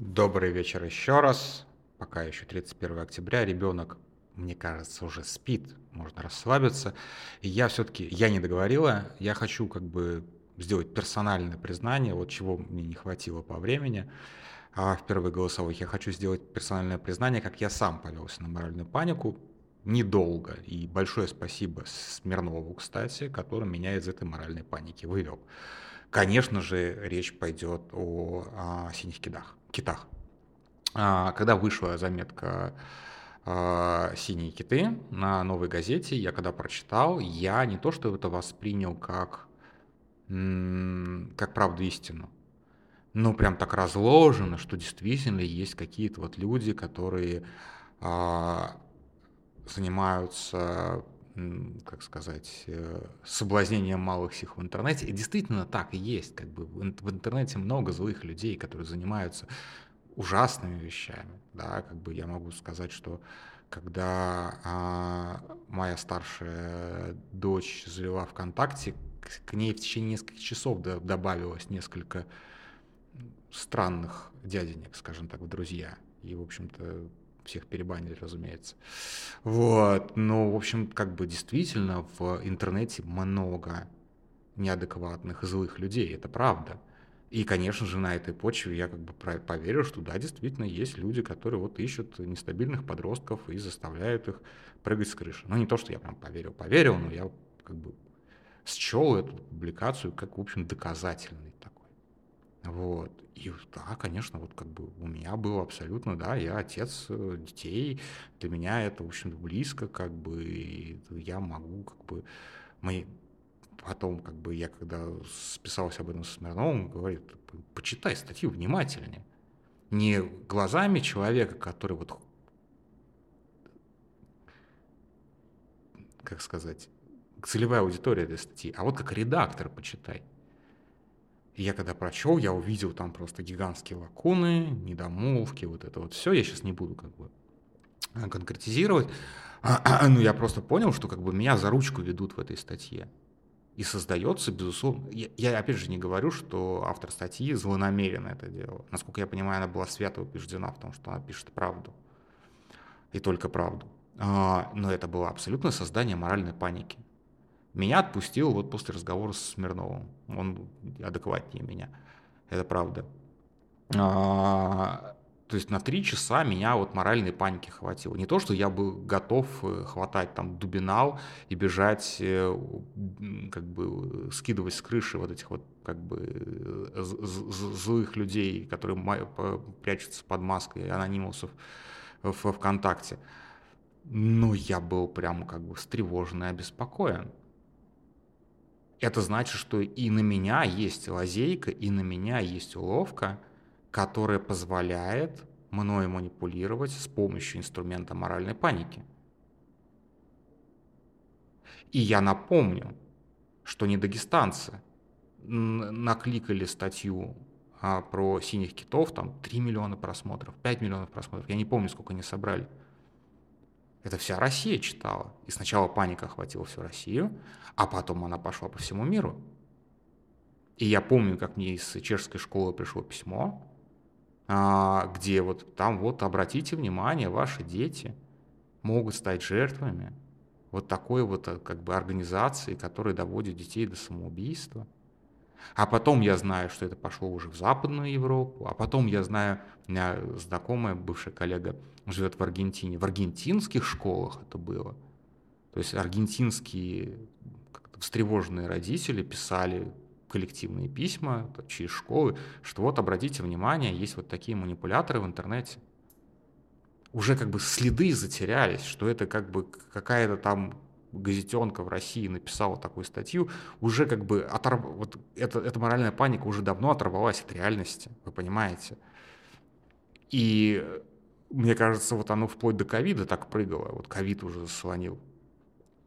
Добрый вечер еще раз. Пока еще 31 октября, ребенок, мне кажется, уже спит, можно расслабиться. И я все-таки, я не договорила, я хочу как бы сделать персональное признание, вот чего мне не хватило по времени а в первой голосовой. Я хочу сделать персональное признание, как я сам повелся на моральную панику, недолго. И большое спасибо Смирнову, кстати, который меня из этой моральной паники вывел. Конечно же, речь пойдет о, о синих китах. Китах. А, когда вышла заметка а, «Синие киты» на «Новой газете», я когда прочитал, я не то что это воспринял как, как правду истину, ну, прям так разложено, что действительно есть какие-то вот люди, которые а, занимаются как сказать, э, соблазнением малых сих в интернете. И действительно так и есть. Как бы в интернете много злых людей, которые занимаются ужасными вещами. Да, как бы я могу сказать, что когда а, моя старшая дочь завела ВКонтакте, к, к ней в течение нескольких часов до, добавилось несколько странных дяденек, скажем так, в друзья. И, в общем-то, всех перебанили, разумеется. Вот, но, в общем, как бы действительно в интернете много неадекватных и злых людей, это правда. И, конечно же, на этой почве я как бы поверил, что да, действительно есть люди, которые вот ищут нестабильных подростков и заставляют их прыгать с крыши. Ну, не то, что я прям поверил, поверил, но я как бы счел эту публикацию как, в общем, доказательный. Вот. И да, конечно, вот как бы у меня было абсолютно, да, я отец э, детей, для меня это, в общем-то, близко, как бы, и я могу, как бы, мы потом, как бы, я когда списался об этом с Смирновым, говорит, почитай статью внимательнее. Не глазами человека, который вот, как сказать, целевая аудитория этой статьи, а вот как редактор почитай. И я когда прочел, я увидел там просто гигантские лакуны, недомолвки, вот это вот все. Я сейчас не буду как бы э, конкретизировать. Ну, я просто понял, что как бы меня за ручку ведут в этой статье. И создается, безусловно, я, я опять же не говорю, что автор статьи злонамеренно это делал. Насколько я понимаю, она была свято убеждена в том, что она пишет правду. И только правду. А, но это было абсолютно создание моральной паники. Меня отпустил вот после разговора с Смирновым. Он адекватнее меня. Это правда. А, то есть на три часа меня вот моральной паники хватило. Не то, что я был готов э, хватать там дубинал и бежать, э, как бы скидывать с крыши вот этих вот как бы э, злых людей, которые прячутся под маской анонимусов в ВКонтакте. Но я был прям как бы встревожен и обеспокоен это значит, что и на меня есть лазейка, и на меня есть уловка, которая позволяет мной манипулировать с помощью инструмента моральной паники. И я напомню, что не дагестанцы накликали статью а, про синих китов, там 3 миллиона просмотров, 5 миллионов просмотров, я не помню, сколько они собрали. Это вся Россия читала. И сначала паника охватила всю Россию, а потом она пошла по всему миру. И я помню, как мне из чешской школы пришло письмо, а, где вот там вот обратите внимание, ваши дети могут стать жертвами вот такой вот э, как бы организации, которая доводит детей до самоубийства. А потом я знаю, что это пошло уже в Западную Европу, а потом я знаю, у меня знакомая, бывшая коллега, живет в Аргентине. В аргентинских школах это было. То есть аргентинские встревоженные родители писали коллективные письма через школы, что вот обратите внимание, есть вот такие манипуляторы в интернете. Уже как бы следы затерялись, что это как бы какая-то там газетенка в России написала такую статью, уже как бы оторв... вот эта, эта моральная паника уже давно оторвалась от реальности, вы понимаете. И мне кажется, вот оно вплоть до ковида так прыгало, вот ковид уже заслонил.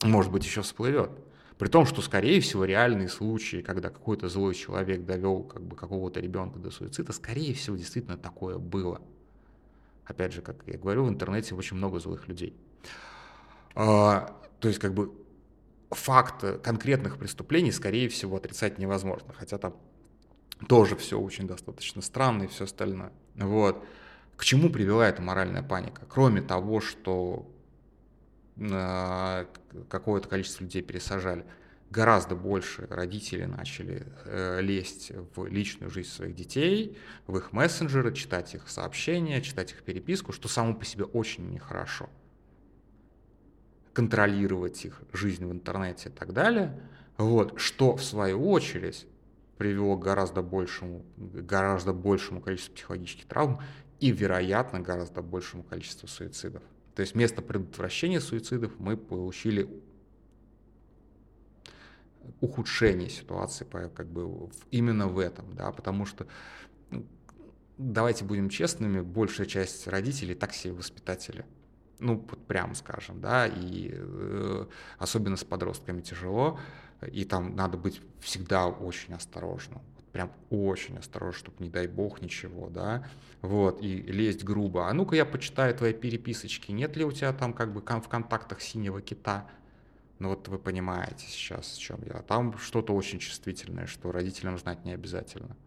Может быть, еще всплывет. При том, что, скорее всего, реальные случаи, когда какой-то злой человек довел как бы, какого-то ребенка до суицида, скорее всего, действительно такое было. Опять же, как я говорю, в интернете очень много злых людей. То есть, как бы, факт конкретных преступлений, скорее всего, отрицать невозможно. Хотя там тоже все очень достаточно странно и все остальное. Вот. К чему привела эта моральная паника? Кроме того, что э, какое-то количество людей пересажали, гораздо больше родители начали э, лезть в личную жизнь своих детей, в их мессенджеры, читать их сообщения, читать их переписку, что само по себе очень нехорошо. Контролировать их жизнь в интернете и так далее. Вот, что в свою очередь привело к гораздо большему, гораздо большему количеству психологических травм и, вероятно, гораздо большему количеству суицидов. То есть вместо предотвращения суицидов мы получили ухудшение ситуации как бы именно в этом, да, потому что ну, давайте будем честными, большая часть родителей так себе воспитатели. Ну, вот прямо скажем, да, и э, особенно с подростками тяжело, и там надо быть всегда очень осторожным прям очень осторожно, чтобы не дай бог ничего, да, вот, и лезть грубо. А ну-ка я почитаю твои переписочки, нет ли у тебя там как бы в контактах синего кита? Ну вот вы понимаете сейчас, о чем я. Там что-то очень чувствительное, что родителям знать не обязательно.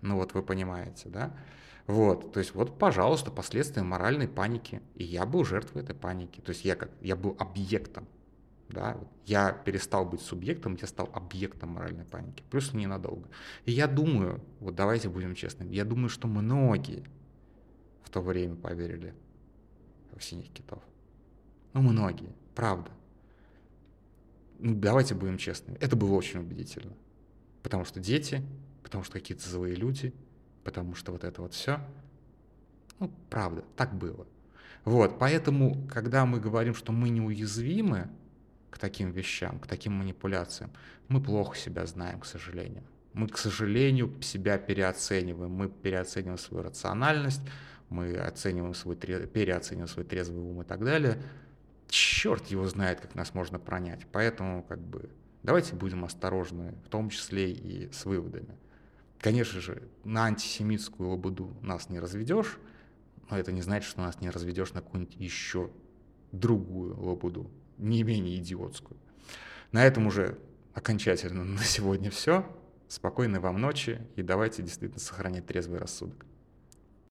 Ну вот вы понимаете, да? Вот, то есть вот, пожалуйста, последствия моральной паники. И я был жертвой этой паники. То есть я как, я был объектом да, я перестал быть субъектом, я стал объектом моральной паники, плюс ненадолго. И я думаю, вот давайте будем честными, я думаю, что многие в то время поверили в синих китов. Ну, многие, правда. Ну, давайте будем честными, это было очень убедительно. Потому что дети, потому что какие-то злые люди, потому что вот это вот все. Ну, правда, так было. Вот, поэтому, когда мы говорим, что мы неуязвимы, к таким вещам, к таким манипуляциям, мы плохо себя знаем, к сожалению. Мы, к сожалению, себя переоцениваем. Мы переоцениваем свою рациональность, мы оцениваем свой, переоцениваем свой трезвый ум и так далее. Черт его знает, как нас можно пронять. Поэтому как бы давайте будем осторожны, в том числе и с выводами. Конечно же, на антисемитскую лабуду нас не разведешь, но это не значит, что нас не разведешь на какую-нибудь еще другую лабуду не менее идиотскую. На этом уже окончательно на сегодня все. Спокойной вам ночи и давайте действительно сохранять трезвый рассудок.